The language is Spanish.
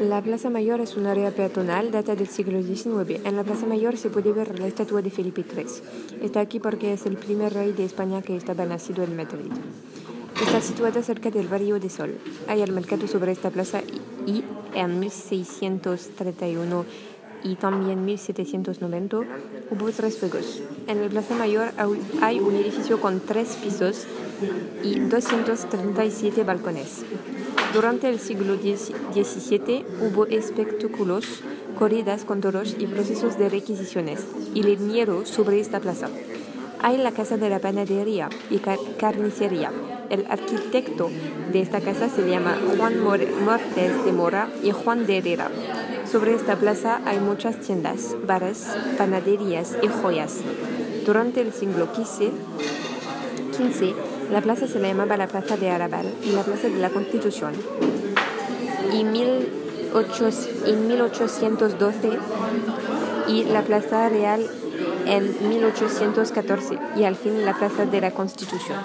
La Plaza Mayor es un área peatonal data del siglo XIX. En la Plaza Mayor se puede ver la estatua de Felipe III. Está aquí porque es el primer rey de España que estaba nacido en Madrid. Está situada cerca del barrio de Sol. Hay el mercado sobre esta plaza y en 1631 y también 1790 hubo tres fuegos. En la Plaza Mayor hay un edificio con tres pisos y 237 balcones. Durante el siglo XVII hubo espectáculos, corridas con toros y procesos de requisiciones y leñero sobre esta plaza. Hay la casa de la panadería y carnicería. El arquitecto de esta casa se llama Juan Mortes de Mora y Juan de Herrera. Sobre esta plaza hay muchas tiendas, bares, panaderías y joyas. Durante el siglo XV, la plaza se llamaba la Plaza de Arabal y la Plaza de la Constitución. Y en 1812 y la Plaza Real en 1814 y al fin la Plaza de la Constitución.